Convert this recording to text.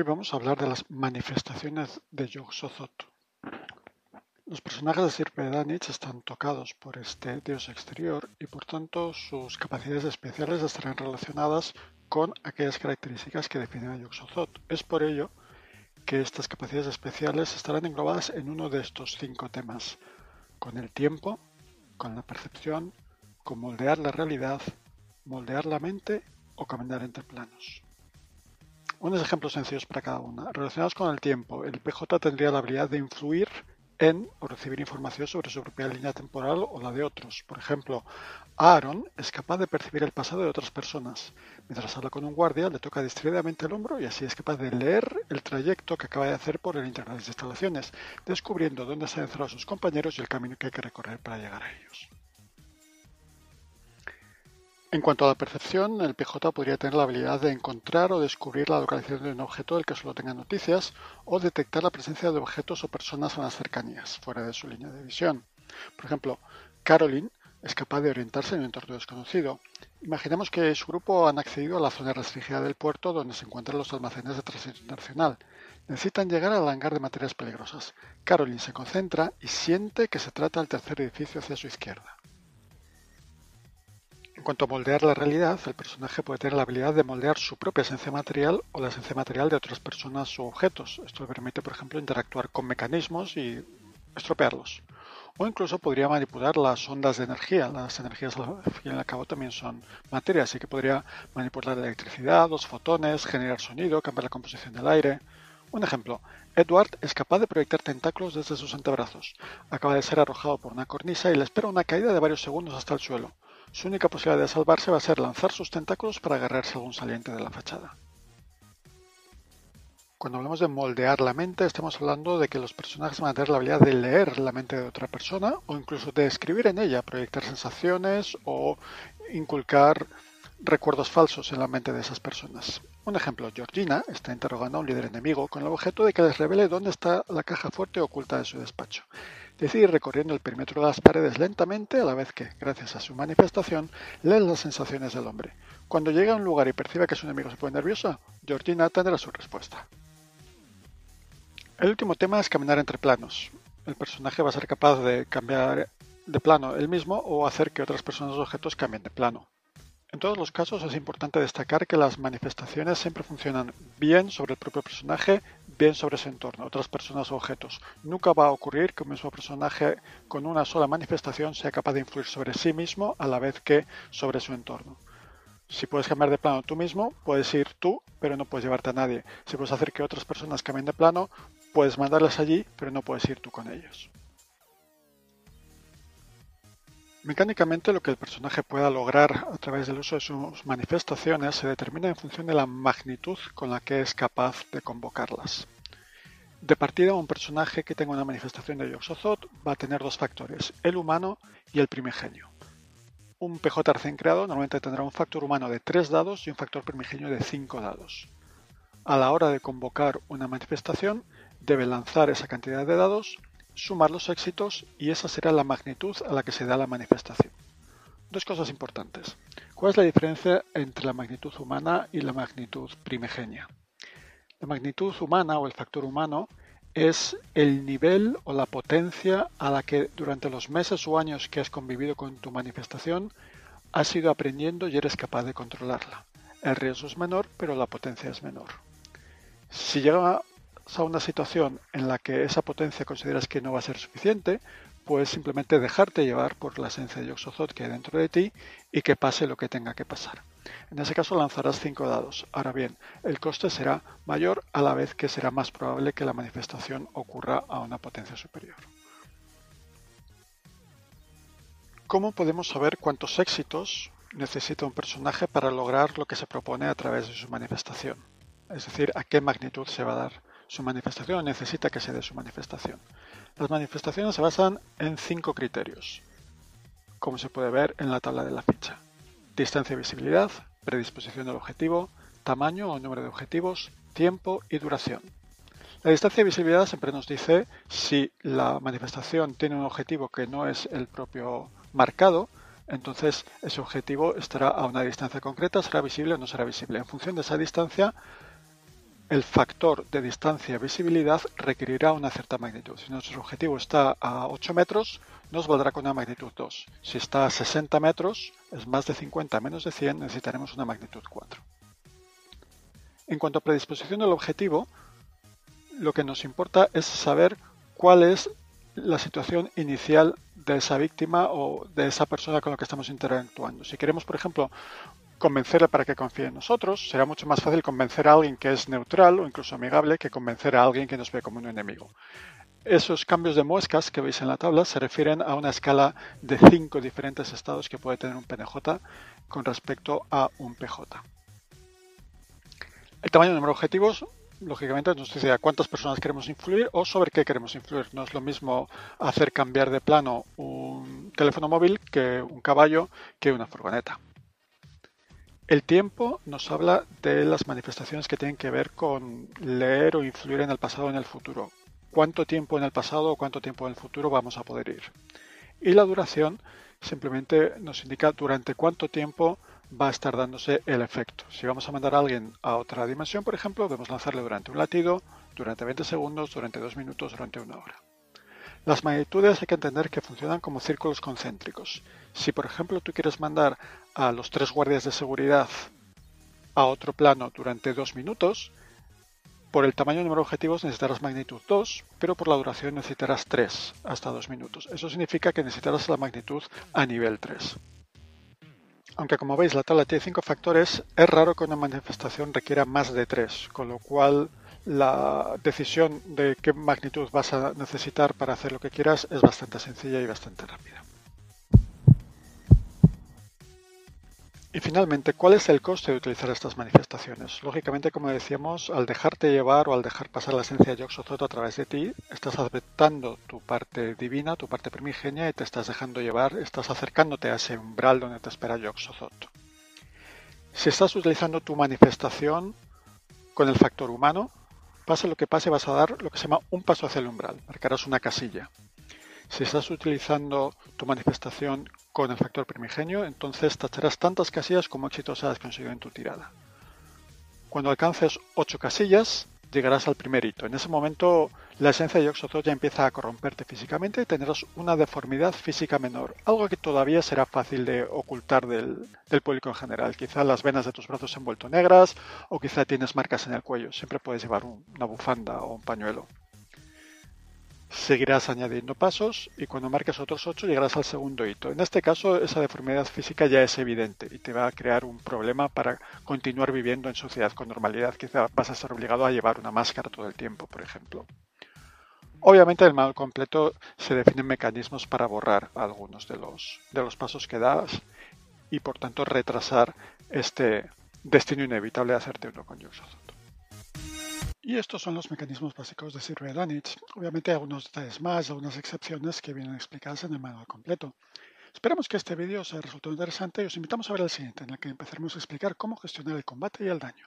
Hoy vamos a hablar de las manifestaciones de Yog-Sothoth. Los personajes de Sir Danich están tocados por este dios exterior y por tanto sus capacidades especiales estarán relacionadas con aquellas características que definen a Yog-Sothoth. Es por ello que estas capacidades especiales estarán englobadas en uno de estos cinco temas, con el tiempo, con la percepción, con moldear la realidad, moldear la mente o caminar entre planos. Unos ejemplos sencillos para cada una. Relacionados con el tiempo, el PJ tendría la habilidad de influir en o recibir información sobre su propia línea temporal o la de otros. Por ejemplo, Aaron es capaz de percibir el pasado de otras personas. Mientras habla con un guardia, le toca distraídamente el hombro y así es capaz de leer el trayecto que acaba de hacer por el interior de las instalaciones, descubriendo dónde se han encerrado sus compañeros y el camino que hay que recorrer para llegar a ellos. En cuanto a la percepción, el PJ podría tener la habilidad de encontrar o descubrir la localización de un objeto del que solo tenga noticias o detectar la presencia de objetos o personas en las cercanías, fuera de su línea de visión. Por ejemplo, Caroline es capaz de orientarse en un entorno desconocido. Imaginemos que su grupo han accedido a la zona restringida del puerto donde se encuentran los almacenes de tránsito internacional. Necesitan llegar al hangar de materias peligrosas. Caroline se concentra y siente que se trata del tercer edificio hacia su izquierda. En cuanto a moldear la realidad, el personaje puede tener la habilidad de moldear su propia esencia material o la esencia material de otras personas o objetos. Esto le permite, por ejemplo, interactuar con mecanismos y estropearlos. O incluso podría manipular las ondas de energía. Las energías, al fin y al cabo, también son materia, así que podría manipular la electricidad, los fotones, generar sonido, cambiar la composición del aire. Un ejemplo, Edward es capaz de proyectar tentáculos desde sus antebrazos. Acaba de ser arrojado por una cornisa y le espera una caída de varios segundos hasta el suelo. Su única posibilidad de salvarse va a ser lanzar sus tentáculos para agarrarse a algún saliente de la fachada. Cuando hablamos de moldear la mente, estamos hablando de que los personajes van a tener la habilidad de leer la mente de otra persona o incluso de escribir en ella, proyectar sensaciones o inculcar recuerdos falsos en la mente de esas personas. Un ejemplo, Georgina está interrogando a un líder enemigo con el objeto de que les revele dónde está la caja fuerte oculta de su despacho. Decide ir recorriendo el perímetro de las paredes lentamente a la vez que, gracias a su manifestación, lee las sensaciones del hombre. Cuando llega a un lugar y percibe que su enemigo se pone nerviosa, Georgina tendrá su respuesta. El último tema es caminar entre planos. El personaje va a ser capaz de cambiar de plano él mismo o hacer que otras personas o objetos cambien de plano. En todos los casos es importante destacar que las manifestaciones siempre funcionan bien sobre el propio personaje, bien sobre su entorno, otras personas o objetos. Nunca va a ocurrir que un mismo personaje con una sola manifestación sea capaz de influir sobre sí mismo a la vez que sobre su entorno. Si puedes cambiar de plano tú mismo, puedes ir tú, pero no puedes llevarte a nadie. Si puedes hacer que otras personas cambien de plano, puedes mandarlas allí, pero no puedes ir tú con ellos. Mecánicamente lo que el personaje pueda lograr a través del uso de sus manifestaciones se determina en función de la magnitud con la que es capaz de convocarlas. De partida, un personaje que tenga una manifestación de yog va a tener dos factores, el humano y el primigenio. Un PJ recién creado normalmente tendrá un factor humano de 3 dados y un factor primigenio de 5 dados. A la hora de convocar una manifestación, debe lanzar esa cantidad de dados sumar los éxitos y esa será la magnitud a la que se da la manifestación. Dos cosas importantes. ¿Cuál es la diferencia entre la magnitud humana y la magnitud primigenia? La magnitud humana o el factor humano es el nivel o la potencia a la que durante los meses o años que has convivido con tu manifestación has ido aprendiendo y eres capaz de controlarla. El riesgo es menor, pero la potencia es menor. Si llega a una situación en la que esa potencia consideras que no va a ser suficiente, puedes simplemente dejarte llevar por la esencia de Yoxozoth que hay dentro de ti y que pase lo que tenga que pasar. En ese caso lanzarás 5 dados. Ahora bien, el coste será mayor a la vez que será más probable que la manifestación ocurra a una potencia superior. ¿Cómo podemos saber cuántos éxitos necesita un personaje para lograr lo que se propone a través de su manifestación? Es decir, a qué magnitud se va a dar su manifestación necesita que se dé su manifestación. Las manifestaciones se basan en cinco criterios, como se puede ver en la tabla de la ficha. Distancia y visibilidad, predisposición del objetivo, tamaño o número de objetivos, tiempo y duración. La distancia y visibilidad siempre nos dice si la manifestación tiene un objetivo que no es el propio marcado, entonces ese objetivo estará a una distancia concreta, será visible o no será visible. En función de esa distancia el factor de distancia-visibilidad requerirá una cierta magnitud. Si nuestro objetivo está a 8 metros, nos valdrá con una magnitud 2. Si está a 60 metros, es más de 50 menos de 100, necesitaremos una magnitud 4. En cuanto a predisposición del objetivo, lo que nos importa es saber cuál es la situación inicial de esa víctima o de esa persona con la que estamos interactuando. Si queremos, por ejemplo, convencerle para que confíe en nosotros, será mucho más fácil convencer a alguien que es neutral o incluso amigable que convencer a alguien que nos ve como un enemigo. Esos cambios de muescas que veis en la tabla se refieren a una escala de cinco diferentes estados que puede tener un PNJ con respecto a un PJ. El tamaño de número de objetivos lógicamente nos dice a cuántas personas queremos influir o sobre qué queremos influir. No es lo mismo hacer cambiar de plano un teléfono móvil que un caballo que una furgoneta. El tiempo nos habla de las manifestaciones que tienen que ver con leer o influir en el pasado o en el futuro. Cuánto tiempo en el pasado o cuánto tiempo en el futuro vamos a poder ir. Y la duración simplemente nos indica durante cuánto tiempo va a estar dándose el efecto. Si vamos a mandar a alguien a otra dimensión, por ejemplo, debemos lanzarle durante un latido, durante 20 segundos, durante 2 minutos, durante una hora. Las magnitudes hay que entender que funcionan como círculos concéntricos. Si, por ejemplo, tú quieres mandar a los tres guardias de seguridad a otro plano durante 2 minutos, por el tamaño del número de objetivos necesitarás magnitud 2, pero por la duración necesitarás 3 hasta 2 minutos. Eso significa que necesitarás la magnitud a nivel 3. Aunque como veis la tabla tiene 5 factores, es raro que una manifestación requiera más de 3, con lo cual la decisión de qué magnitud vas a necesitar para hacer lo que quieras es bastante sencilla y bastante rápida. Y finalmente, ¿cuál es el coste de utilizar estas manifestaciones? Lógicamente, como decíamos, al dejarte llevar o al dejar pasar la esencia de Yoxozoto a través de ti, estás aceptando tu parte divina, tu parte primigenia y te estás dejando llevar, estás acercándote a ese umbral donde te espera Yoxozoto. Si estás utilizando tu manifestación con el factor humano, pase lo que pase, vas a dar lo que se llama un paso hacia el umbral, marcarás una casilla. Si estás utilizando tu manifestación con el factor primigenio, entonces tacharás tantas casillas como éxitos has conseguido en tu tirada. Cuando alcances 8 casillas, llegarás al primer hito. En ese momento, la esencia de Yoxozoth ya empieza a corromperte físicamente y tendrás una deformidad física menor, algo que todavía será fácil de ocultar del, del, público en general. Quizá las venas de tus brazos se han vuelto negras o quizá tienes marcas en el cuello. Siempre puedes llevar una bufanda o un pañuelo seguirás añadiendo pasos y cuando marques otros 8 llegarás al segundo hito. En este caso esa deformidad física ya es evidente y te va a crear un problema para continuar viviendo en sociedad con normalidad. Quizá vas a estar obligado a llevar una máscara todo el tiempo, por ejemplo. Obviamente en el manual completo se definen mecanismos para borrar algunos de los, de los pasos que das y por tanto retrasar este destino inevitable de hacerte uno con Yoxozoto. Y estos son los mecanismos básicos de Sir Danich. Obviamente algunos detalles más, algunas excepciones que vienen explicadas en el manual completo. Esperamos que este vídeo os haya resultado interesante y os invitamos a ver el siguiente, en el que empezaremos a explicar cómo gestionar el combate y el daño.